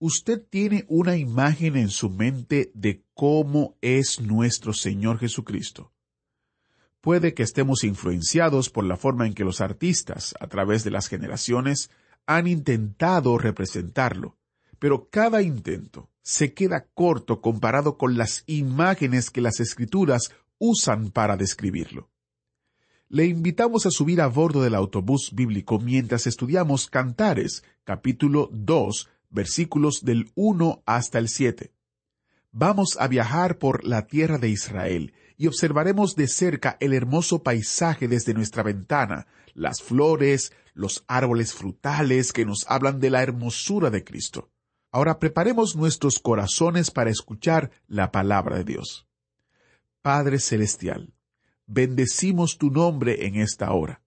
Usted tiene una imagen en su mente de cómo es nuestro Señor Jesucristo. Puede que estemos influenciados por la forma en que los artistas, a través de las generaciones, han intentado representarlo, pero cada intento se queda corto comparado con las imágenes que las escrituras usan para describirlo. Le invitamos a subir a bordo del autobús bíblico mientras estudiamos Cantares, capítulo 2, versículos del 1 hasta el 7. Vamos a viajar por la tierra de Israel y observaremos de cerca el hermoso paisaje desde nuestra ventana, las flores, los árboles frutales que nos hablan de la hermosura de Cristo. Ahora preparemos nuestros corazones para escuchar la palabra de Dios. Padre Celestial, bendecimos tu nombre en esta hora.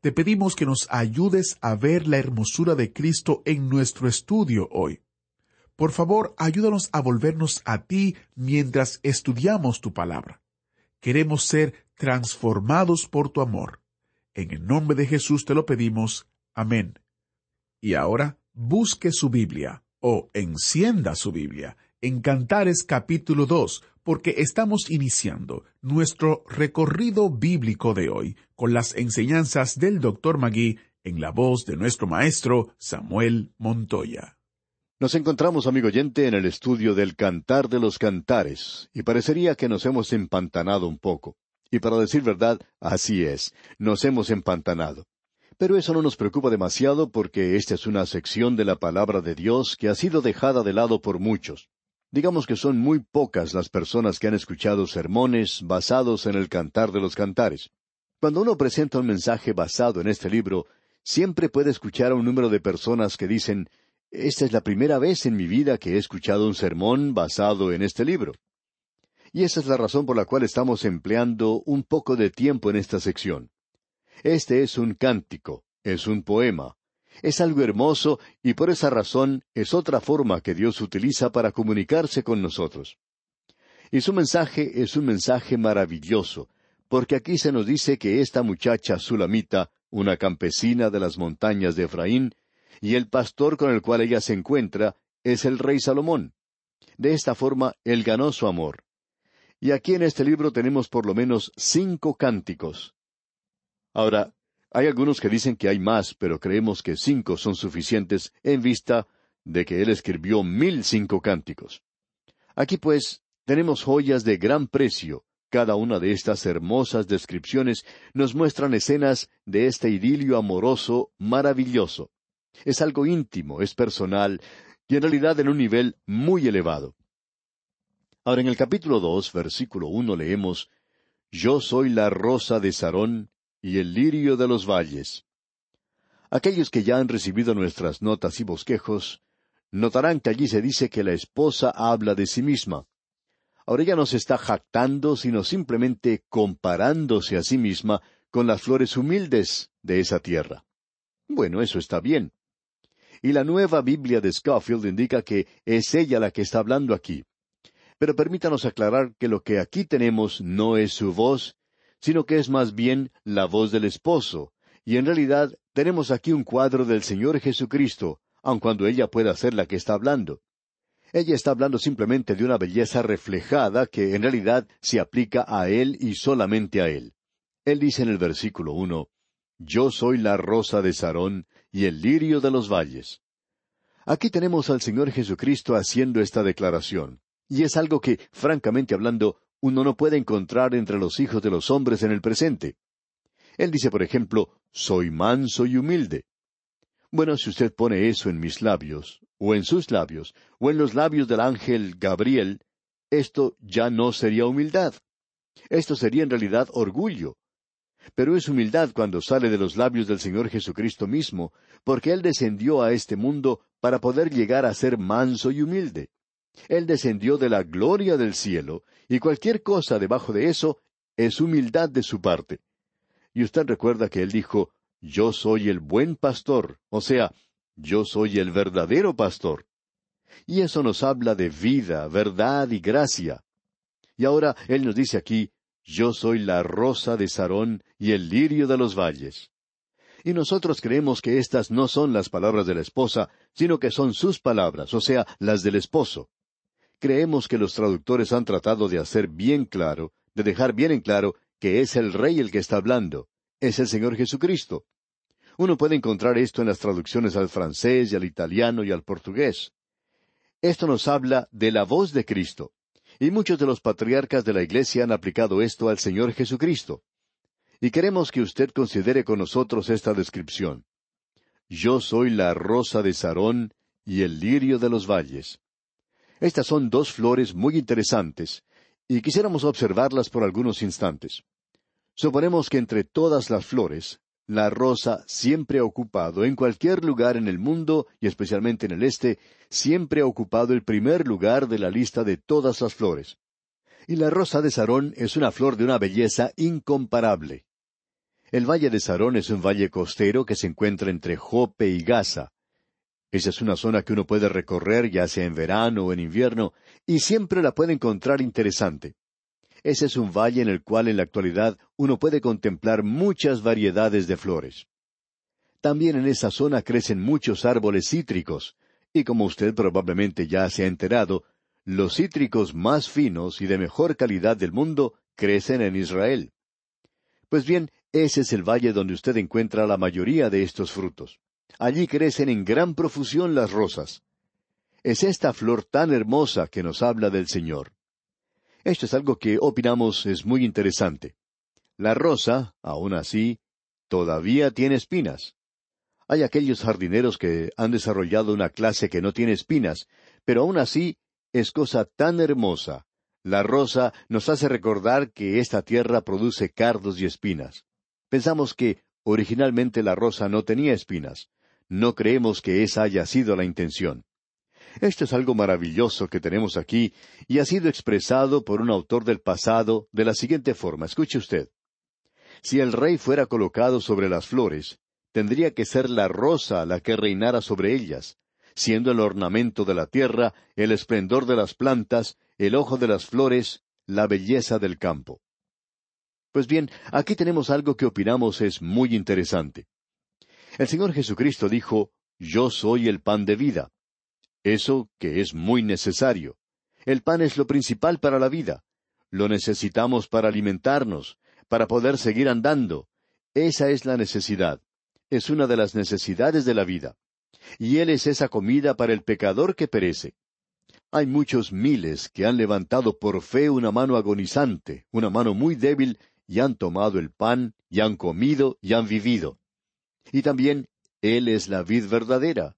Te pedimos que nos ayudes a ver la hermosura de Cristo en nuestro estudio hoy. Por favor, ayúdanos a volvernos a ti mientras estudiamos tu palabra. Queremos ser transformados por tu amor. En el nombre de Jesús te lo pedimos. Amén. Y ahora, busque su Biblia o encienda su Biblia en Cantares capítulo 2, porque estamos iniciando nuestro recorrido bíblico de hoy con las enseñanzas del Dr. Magui en la voz de nuestro maestro Samuel Montoya. Nos encontramos, amigo oyente, en el estudio del Cantar de los Cantares, y parecería que nos hemos empantanado un poco. Y para decir verdad, así es, nos hemos empantanado. Pero eso no nos preocupa demasiado porque esta es una sección de la palabra de Dios que ha sido dejada de lado por muchos. Digamos que son muy pocas las personas que han escuchado sermones basados en el Cantar de los Cantares. Cuando uno presenta un mensaje basado en este libro, siempre puede escuchar a un número de personas que dicen, esta es la primera vez en mi vida que he escuchado un sermón basado en este libro. Y esa es la razón por la cual estamos empleando un poco de tiempo en esta sección. Este es un cántico, es un poema, es algo hermoso y por esa razón es otra forma que Dios utiliza para comunicarse con nosotros. Y su mensaje es un mensaje maravilloso, porque aquí se nos dice que esta muchacha sulamita, una campesina de las montañas de Efraín, y el pastor con el cual ella se encuentra es el rey Salomón. De esta forma, él ganó su amor. Y aquí en este libro tenemos por lo menos cinco cánticos. Ahora, hay algunos que dicen que hay más, pero creemos que cinco son suficientes en vista de que él escribió mil cinco cánticos. Aquí pues tenemos joyas de gran precio. Cada una de estas hermosas descripciones nos muestran escenas de este idilio amoroso maravilloso. Es algo íntimo, es personal, y en realidad en un nivel muy elevado. Ahora en el capítulo dos, versículo uno leemos Yo soy la rosa de Sarón y el lirio de los valles. Aquellos que ya han recibido nuestras notas y bosquejos, notarán que allí se dice que la esposa habla de sí misma. Ahora ella no se está jactando, sino simplemente comparándose a sí misma con las flores humildes de esa tierra. Bueno, eso está bien. Y la nueva Biblia de Scofield indica que es ella la que está hablando aquí. Pero permítanos aclarar que lo que aquí tenemos no es su voz, sino que es más bien la voz del esposo, y en realidad tenemos aquí un cuadro del Señor Jesucristo, aun cuando ella pueda ser la que está hablando. Ella está hablando simplemente de una belleza reflejada que en realidad se aplica a Él y solamente a Él. Él dice en el versículo uno, Yo soy la rosa de Sarón y el lirio de los valles. Aquí tenemos al Señor Jesucristo haciendo esta declaración. Y es algo que, francamente hablando, uno no puede encontrar entre los hijos de los hombres en el presente. Él dice, por ejemplo, soy manso y humilde. Bueno, si usted pone eso en mis labios, o en sus labios, o en los labios del ángel Gabriel, esto ya no sería humildad. Esto sería en realidad orgullo. Pero es humildad cuando sale de los labios del Señor Jesucristo mismo, porque Él descendió a este mundo para poder llegar a ser manso y humilde. Él descendió de la gloria del cielo, y cualquier cosa debajo de eso es humildad de su parte. Y usted recuerda que él dijo, Yo soy el buen pastor, o sea, yo soy el verdadero pastor. Y eso nos habla de vida, verdad y gracia. Y ahora él nos dice aquí, Yo soy la rosa de Sarón y el lirio de los valles. Y nosotros creemos que estas no son las palabras de la esposa, sino que son sus palabras, o sea, las del esposo creemos que los traductores han tratado de hacer bien claro, de dejar bien en claro que es el Rey el que está hablando, es el Señor Jesucristo. Uno puede encontrar esto en las traducciones al francés y al italiano y al portugués. Esto nos habla de la voz de Cristo, y muchos de los patriarcas de la Iglesia han aplicado esto al Señor Jesucristo. Y queremos que usted considere con nosotros esta descripción. Yo soy la rosa de Sarón y el lirio de los valles. Estas son dos flores muy interesantes, y quisiéramos observarlas por algunos instantes. Suponemos que entre todas las flores, la rosa siempre ha ocupado, en cualquier lugar en el mundo, y especialmente en el este, siempre ha ocupado el primer lugar de la lista de todas las flores. Y la rosa de Sarón es una flor de una belleza incomparable. El valle de Sarón es un valle costero que se encuentra entre Jope y Gaza, esa es una zona que uno puede recorrer ya sea en verano o en invierno, y siempre la puede encontrar interesante. Ese es un valle en el cual en la actualidad uno puede contemplar muchas variedades de flores. También en esa zona crecen muchos árboles cítricos, y como usted probablemente ya se ha enterado, los cítricos más finos y de mejor calidad del mundo crecen en Israel. Pues bien, ese es el valle donde usted encuentra la mayoría de estos frutos. Allí crecen en gran profusión las rosas. Es esta flor tan hermosa que nos habla del Señor. Esto es algo que opinamos es muy interesante. La rosa, aun así, todavía tiene espinas. Hay aquellos jardineros que han desarrollado una clase que no tiene espinas, pero aun así es cosa tan hermosa. La rosa nos hace recordar que esta tierra produce cardos y espinas. Pensamos que originalmente la rosa no tenía espinas, no creemos que esa haya sido la intención. Esto es algo maravilloso que tenemos aquí y ha sido expresado por un autor del pasado de la siguiente forma. Escuche usted. Si el rey fuera colocado sobre las flores, tendría que ser la rosa la que reinara sobre ellas, siendo el ornamento de la tierra, el esplendor de las plantas, el ojo de las flores, la belleza del campo. Pues bien, aquí tenemos algo que opinamos es muy interesante. El Señor Jesucristo dijo, Yo soy el pan de vida. Eso que es muy necesario. El pan es lo principal para la vida. Lo necesitamos para alimentarnos, para poder seguir andando. Esa es la necesidad. Es una de las necesidades de la vida. Y Él es esa comida para el pecador que perece. Hay muchos miles que han levantado por fe una mano agonizante, una mano muy débil, y han tomado el pan, y han comido, y han vivido. Y también Él es la vid verdadera.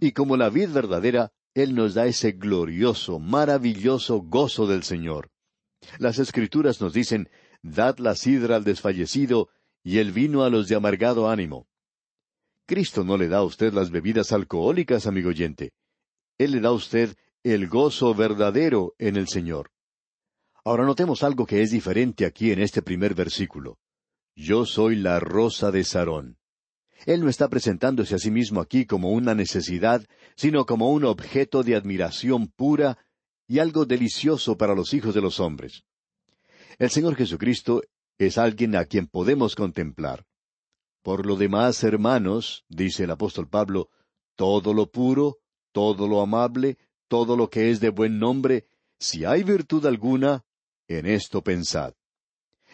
Y como la vid verdadera, Él nos da ese glorioso, maravilloso gozo del Señor. Las Escrituras nos dicen, Dad la sidra al desfallecido y el vino a los de amargado ánimo. Cristo no le da a usted las bebidas alcohólicas, amigo oyente. Él le da a usted el gozo verdadero en el Señor. Ahora notemos algo que es diferente aquí en este primer versículo. Yo soy la rosa de Sarón. Él no está presentándose a sí mismo aquí como una necesidad, sino como un objeto de admiración pura y algo delicioso para los hijos de los hombres. El Señor Jesucristo es alguien a quien podemos contemplar. Por lo demás, hermanos, dice el apóstol Pablo, todo lo puro, todo lo amable, todo lo que es de buen nombre, si hay virtud alguna, en esto pensad.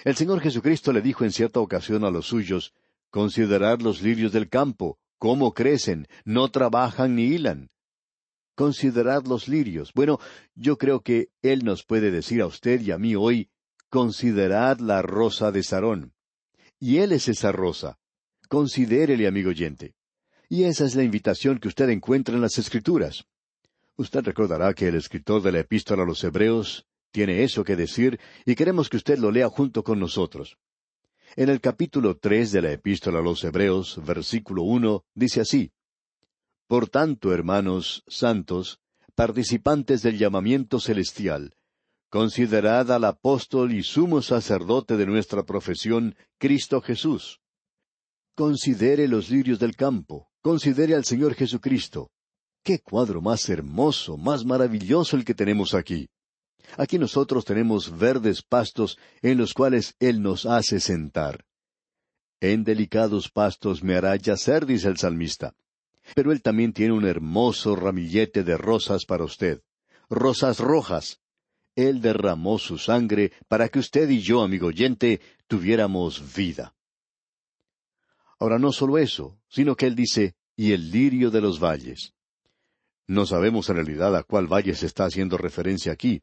El Señor Jesucristo le dijo en cierta ocasión a los suyos, Considerad los lirios del campo, cómo crecen, no trabajan ni hilan. Considerad los lirios. Bueno, yo creo que Él nos puede decir a usted y a mí hoy, considerad la rosa de Sarón. Y Él es esa rosa. Considérele, amigo oyente. Y esa es la invitación que usted encuentra en las Escrituras. Usted recordará que el escritor de la epístola a los Hebreos tiene eso que decir y queremos que usted lo lea junto con nosotros. En el capítulo tres de la epístola a los Hebreos, versículo uno, dice así Por tanto, hermanos santos, participantes del llamamiento celestial, considerad al apóstol y sumo sacerdote de nuestra profesión, Cristo Jesús. Considere los lirios del campo, considere al Señor Jesucristo. Qué cuadro más hermoso, más maravilloso el que tenemos aquí. Aquí nosotros tenemos verdes pastos en los cuales Él nos hace sentar. En delicados pastos me hará yacer, dice el salmista. Pero Él también tiene un hermoso ramillete de rosas para usted. Rosas rojas. Él derramó su sangre para que usted y yo, amigo oyente, tuviéramos vida. Ahora no solo eso, sino que Él dice, y el lirio de los valles. No sabemos en realidad a cuál valle se está haciendo referencia aquí,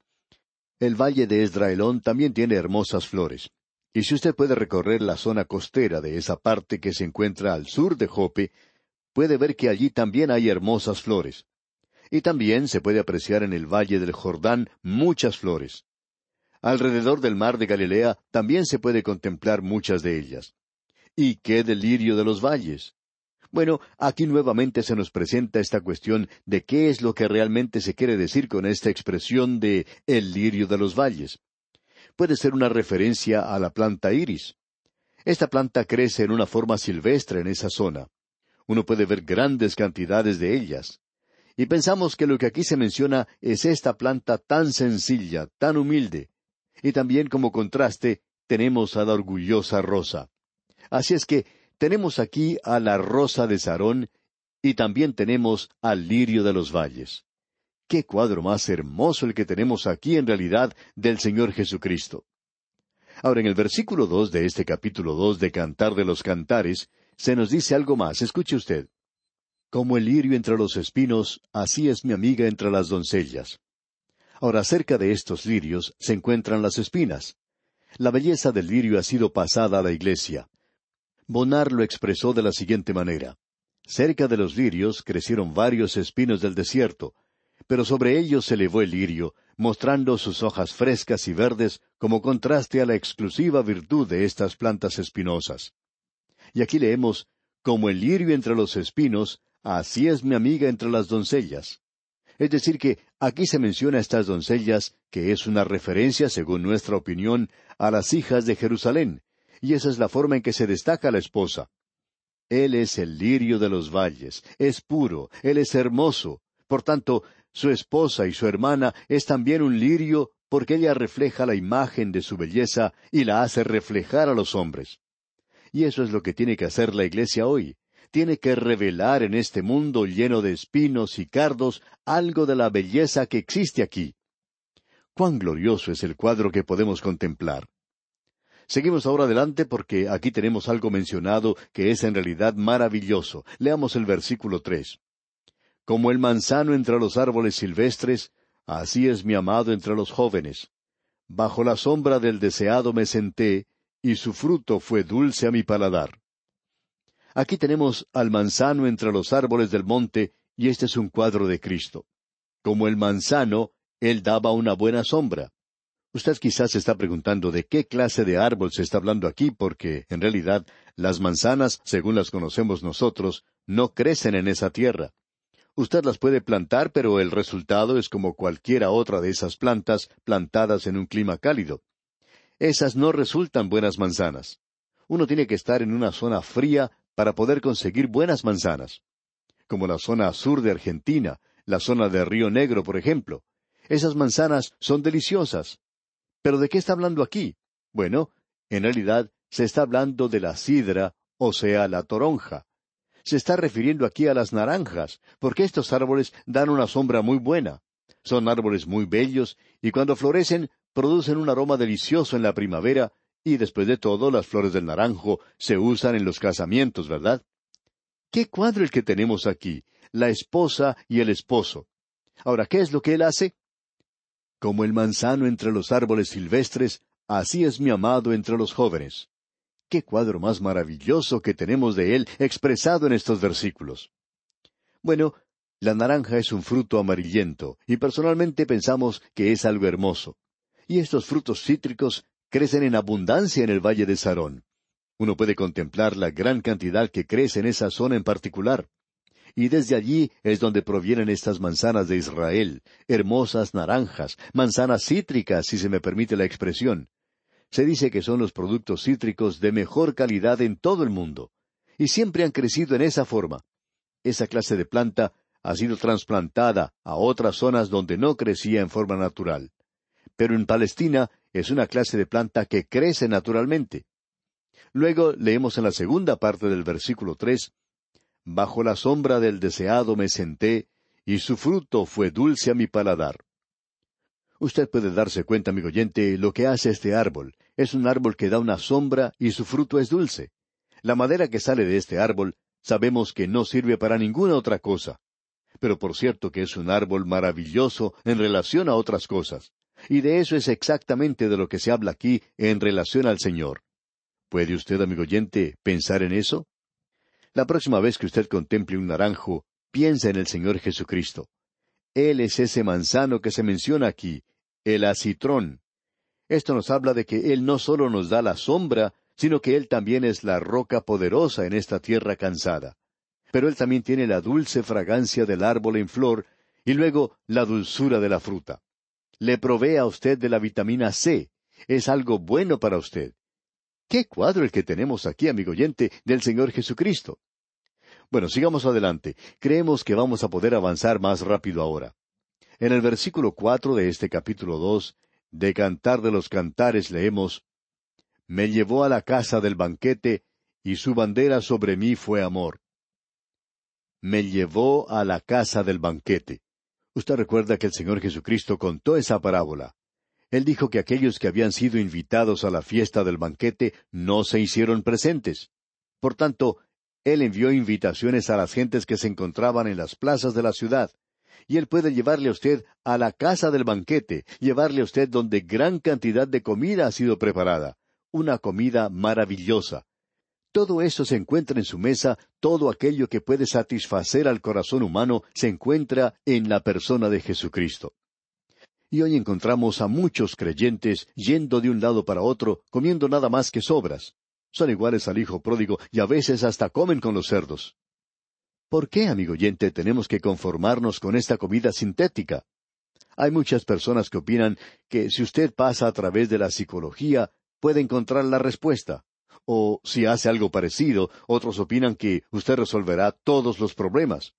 el valle de Esdraelón también tiene hermosas flores. Y si usted puede recorrer la zona costera de esa parte que se encuentra al sur de Jope, puede ver que allí también hay hermosas flores. Y también se puede apreciar en el valle del Jordán muchas flores. Alrededor del mar de Galilea también se puede contemplar muchas de ellas. ¿Y qué delirio de los valles? Bueno, aquí nuevamente se nos presenta esta cuestión de qué es lo que realmente se quiere decir con esta expresión de el lirio de los valles. Puede ser una referencia a la planta iris. Esta planta crece en una forma silvestre en esa zona. Uno puede ver grandes cantidades de ellas. Y pensamos que lo que aquí se menciona es esta planta tan sencilla, tan humilde. Y también como contraste tenemos a la orgullosa rosa. Así es que tenemos aquí a la rosa de Sarón y también tenemos al lirio de los valles. Qué cuadro más hermoso el que tenemos aquí en realidad del Señor Jesucristo. Ahora en el versículo dos de este capítulo dos de Cantar de los Cantares, se nos dice algo más. Escuche usted. Como el lirio entre los espinos, así es mi amiga entre las doncellas. Ahora, cerca de estos lirios se encuentran las espinas. La belleza del lirio ha sido pasada a la iglesia. Bonar lo expresó de la siguiente manera. Cerca de los lirios crecieron varios espinos del desierto, pero sobre ellos se elevó el lirio, mostrando sus hojas frescas y verdes como contraste a la exclusiva virtud de estas plantas espinosas. Y aquí leemos, como el lirio entre los espinos, así es mi amiga entre las doncellas. Es decir, que aquí se menciona a estas doncellas, que es una referencia, según nuestra opinión, a las hijas de Jerusalén, y esa es la forma en que se destaca la esposa. Él es el lirio de los valles, es puro, él es hermoso. Por tanto, su esposa y su hermana es también un lirio porque ella refleja la imagen de su belleza y la hace reflejar a los hombres. Y eso es lo que tiene que hacer la iglesia hoy. Tiene que revelar en este mundo lleno de espinos y cardos algo de la belleza que existe aquí. Cuán glorioso es el cuadro que podemos contemplar. Seguimos ahora adelante porque aquí tenemos algo mencionado que es en realidad maravilloso. Leamos el versículo tres. Como el manzano entre los árboles silvestres, así es mi amado entre los jóvenes. Bajo la sombra del deseado me senté, y su fruto fue dulce a mi paladar. Aquí tenemos al manzano entre los árboles del monte, y este es un cuadro de Cristo. Como el manzano, él daba una buena sombra. Usted quizás se está preguntando de qué clase de árbol se está hablando aquí, porque, en realidad, las manzanas, según las conocemos nosotros, no crecen en esa tierra. Usted las puede plantar, pero el resultado es como cualquiera otra de esas plantas plantadas en un clima cálido. Esas no resultan buenas manzanas. Uno tiene que estar en una zona fría para poder conseguir buenas manzanas. Como la zona sur de Argentina, la zona de Río Negro, por ejemplo. Esas manzanas son deliciosas. Pero ¿de qué está hablando aquí? Bueno, en realidad se está hablando de la sidra, o sea, la toronja. Se está refiriendo aquí a las naranjas, porque estos árboles dan una sombra muy buena. Son árboles muy bellos y cuando florecen producen un aroma delicioso en la primavera y después de todo las flores del naranjo se usan en los casamientos, ¿verdad? ¿Qué cuadro el que tenemos aquí? La esposa y el esposo. Ahora, ¿qué es lo que él hace? Como el manzano entre los árboles silvestres, así es mi amado entre los jóvenes. Qué cuadro más maravilloso que tenemos de él expresado en estos versículos. Bueno, la naranja es un fruto amarillento, y personalmente pensamos que es algo hermoso. Y estos frutos cítricos crecen en abundancia en el valle de Sarón. Uno puede contemplar la gran cantidad que crece en esa zona en particular. Y desde allí es donde provienen estas manzanas de Israel, hermosas naranjas, manzanas cítricas, si se me permite la expresión. Se dice que son los productos cítricos de mejor calidad en todo el mundo. Y siempre han crecido en esa forma. Esa clase de planta ha sido trasplantada a otras zonas donde no crecía en forma natural. Pero en Palestina es una clase de planta que crece naturalmente. Luego leemos en la segunda parte del versículo tres Bajo la sombra del deseado me senté, y su fruto fue dulce a mi paladar. Usted puede darse cuenta, amigo oyente, lo que hace este árbol. Es un árbol que da una sombra y su fruto es dulce. La madera que sale de este árbol sabemos que no sirve para ninguna otra cosa. Pero por cierto que es un árbol maravilloso en relación a otras cosas. Y de eso es exactamente de lo que se habla aquí en relación al Señor. ¿Puede usted, amigo oyente, pensar en eso? La próxima vez que usted contemple un naranjo, piensa en el Señor Jesucristo. Él es ese manzano que se menciona aquí, el acitrón. Esto nos habla de que Él no solo nos da la sombra, sino que Él también es la roca poderosa en esta tierra cansada. Pero Él también tiene la dulce fragancia del árbol en flor y luego la dulzura de la fruta. Le provee a usted de la vitamina C. Es algo bueno para usted. Qué cuadro el que tenemos aquí, amigo oyente, del Señor Jesucristo. Bueno, sigamos adelante. Creemos que vamos a poder avanzar más rápido ahora. En el versículo cuatro de este capítulo dos, de Cantar de los Cantares, leemos Me llevó a la casa del banquete, y su bandera sobre mí fue amor. Me llevó a la casa del banquete. Usted recuerda que el Señor Jesucristo contó esa parábola. Él dijo que aquellos que habían sido invitados a la fiesta del banquete no se hicieron presentes. Por tanto, Él envió invitaciones a las gentes que se encontraban en las plazas de la ciudad. Y Él puede llevarle a usted a la casa del banquete, llevarle a usted donde gran cantidad de comida ha sido preparada. Una comida maravillosa. Todo eso se encuentra en su mesa, todo aquello que puede satisfacer al corazón humano se encuentra en la persona de Jesucristo. Y hoy encontramos a muchos creyentes yendo de un lado para otro, comiendo nada más que sobras. Son iguales al hijo pródigo y a veces hasta comen con los cerdos. ¿Por qué, amigo oyente, tenemos que conformarnos con esta comida sintética? Hay muchas personas que opinan que si usted pasa a través de la psicología, puede encontrar la respuesta. O si hace algo parecido, otros opinan que usted resolverá todos los problemas.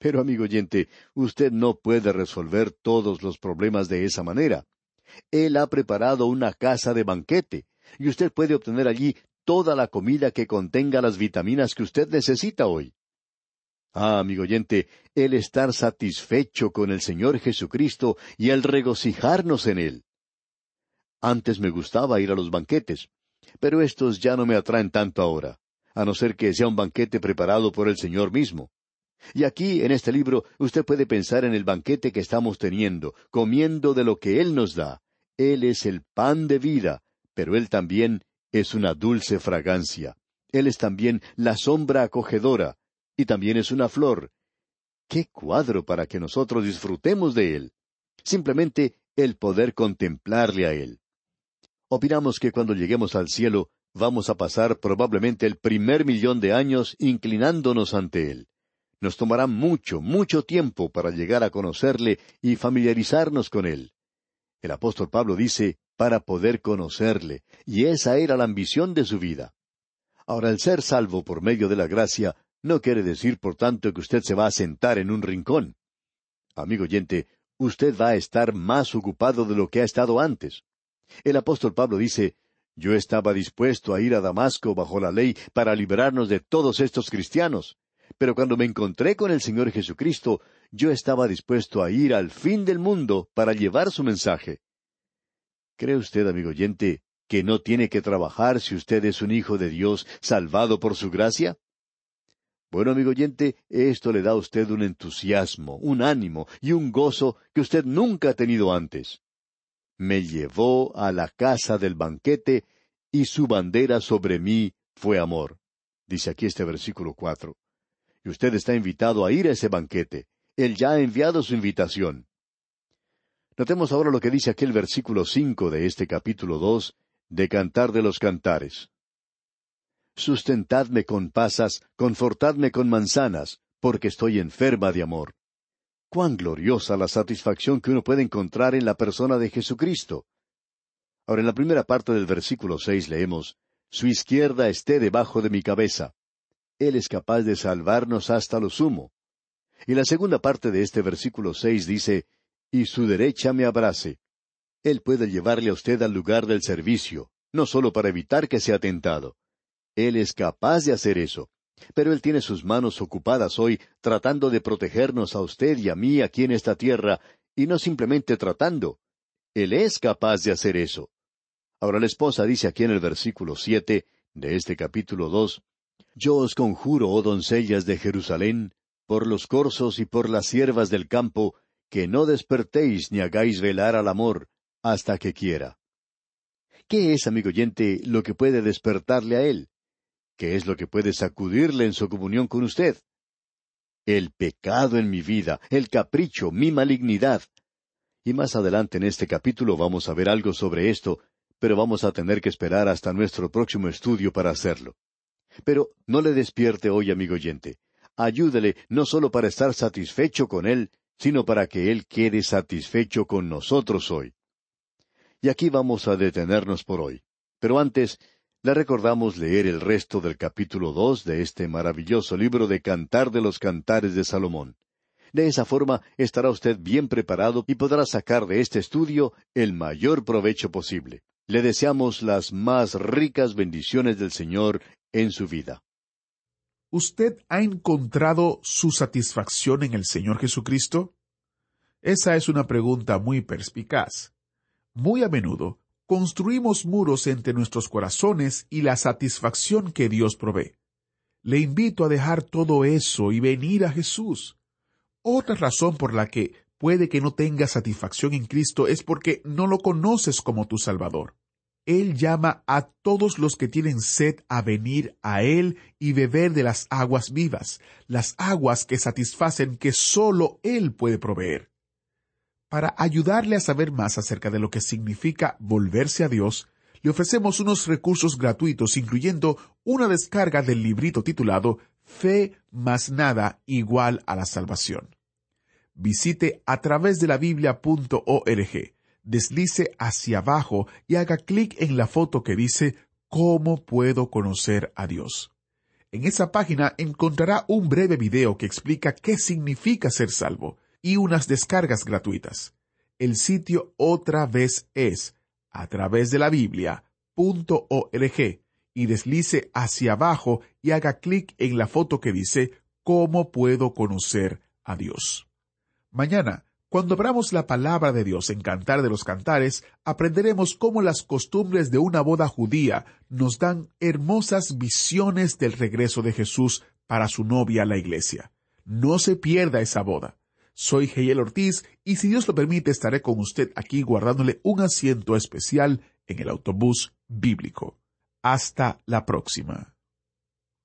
Pero, amigo oyente, usted no puede resolver todos los problemas de esa manera. Él ha preparado una casa de banquete, y usted puede obtener allí toda la comida que contenga las vitaminas que usted necesita hoy. Ah, amigo oyente, el estar satisfecho con el Señor Jesucristo y el regocijarnos en Él. Antes me gustaba ir a los banquetes, pero estos ya no me atraen tanto ahora, a no ser que sea un banquete preparado por el Señor mismo. Y aquí, en este libro, usted puede pensar en el banquete que estamos teniendo, comiendo de lo que Él nos da. Él es el pan de vida, pero Él también es una dulce fragancia. Él es también la sombra acogedora, y también es una flor. ¡Qué cuadro para que nosotros disfrutemos de Él! Simplemente el poder contemplarle a Él. Opinamos que cuando lleguemos al cielo vamos a pasar probablemente el primer millón de años inclinándonos ante Él. Nos tomará mucho, mucho tiempo para llegar a conocerle y familiarizarnos con él. El apóstol Pablo dice, para poder conocerle, y esa era la ambición de su vida. Ahora, el ser salvo por medio de la gracia no quiere decir, por tanto, que usted se va a sentar en un rincón. Amigo oyente, usted va a estar más ocupado de lo que ha estado antes. El apóstol Pablo dice, Yo estaba dispuesto a ir a Damasco bajo la ley para librarnos de todos estos cristianos. Pero cuando me encontré con el Señor Jesucristo, yo estaba dispuesto a ir al fin del mundo para llevar su mensaje. ¿Cree usted, amigo oyente, que no tiene que trabajar si usted es un hijo de Dios salvado por su gracia? Bueno, amigo oyente, esto le da a usted un entusiasmo, un ánimo y un gozo que usted nunca ha tenido antes. Me llevó a la casa del banquete y su bandera sobre mí fue amor. Dice aquí este versículo cuatro. Y usted está invitado a ir a ese banquete. Él ya ha enviado su invitación. Notemos ahora lo que dice aquel versículo cinco de este capítulo dos de Cantar de los Cantares. Sustentadme con pasas, confortadme con manzanas, porque estoy enferma de amor. Cuán gloriosa la satisfacción que uno puede encontrar en la persona de Jesucristo. Ahora en la primera parte del versículo seis leemos Su izquierda esté debajo de mi cabeza. Él es capaz de salvarnos hasta lo sumo. Y la segunda parte de este versículo seis dice Y su derecha me abrace. Él puede llevarle a usted al lugar del servicio, no solo para evitar que sea tentado. Él es capaz de hacer eso. Pero Él tiene sus manos ocupadas hoy tratando de protegernos a usted y a mí aquí en esta tierra, y no simplemente tratando. Él es capaz de hacer eso. Ahora la esposa dice aquí en el versículo siete de este capítulo dos Yo os conjuro, oh doncellas de Jerusalén, por los corzos y por las siervas del campo, que no despertéis ni hagáis velar al amor, hasta que quiera. ¿Qué es, amigo oyente, lo que puede despertarle a él? ¿Qué es lo que puede sacudirle en su comunión con usted? El pecado en mi vida, el capricho, mi malignidad. Y más adelante en este capítulo vamos a ver algo sobre esto, pero vamos a tener que esperar hasta nuestro próximo estudio para hacerlo. Pero no le despierte hoy, amigo oyente. Ayúdele no solo para estar satisfecho con él, sino para que él quede satisfecho con nosotros hoy. Y aquí vamos a detenernos por hoy. Pero antes, le recordamos leer el resto del capítulo dos de este maravilloso libro de Cantar de los Cantares de Salomón. De esa forma estará usted bien preparado y podrá sacar de este estudio el mayor provecho posible. Le deseamos las más ricas bendiciones del Señor en su vida. ¿Usted ha encontrado su satisfacción en el Señor Jesucristo? Esa es una pregunta muy perspicaz. Muy a menudo construimos muros entre nuestros corazones y la satisfacción que Dios provee. Le invito a dejar todo eso y venir a Jesús. Otra razón por la que puede que no tengas satisfacción en Cristo es porque no lo conoces como tu Salvador. Él llama a todos los que tienen sed a venir a Él y beber de las aguas vivas, las aguas que satisfacen que sólo Él puede proveer. Para ayudarle a saber más acerca de lo que significa volverse a Dios, le ofrecemos unos recursos gratuitos, incluyendo una descarga del librito titulado Fe más nada igual a la salvación. Visite a través de la biblia.org, deslice hacia abajo y haga clic en la foto que dice ¿Cómo puedo conocer a Dios? En esa página encontrará un breve video que explica qué significa ser salvo y unas descargas gratuitas. El sitio otra vez es a través de la Biblia.org y deslice hacia abajo y haga clic en la foto que dice ¿Cómo puedo conocer a Dios? Mañana, cuando abramos la palabra de Dios en Cantar de los Cantares, aprenderemos cómo las costumbres de una boda judía nos dan hermosas visiones del regreso de Jesús para su novia la iglesia. No se pierda esa boda. Soy Geyel Ortiz y si Dios lo permite estaré con usted aquí guardándole un asiento especial en el autobús bíblico. Hasta la próxima.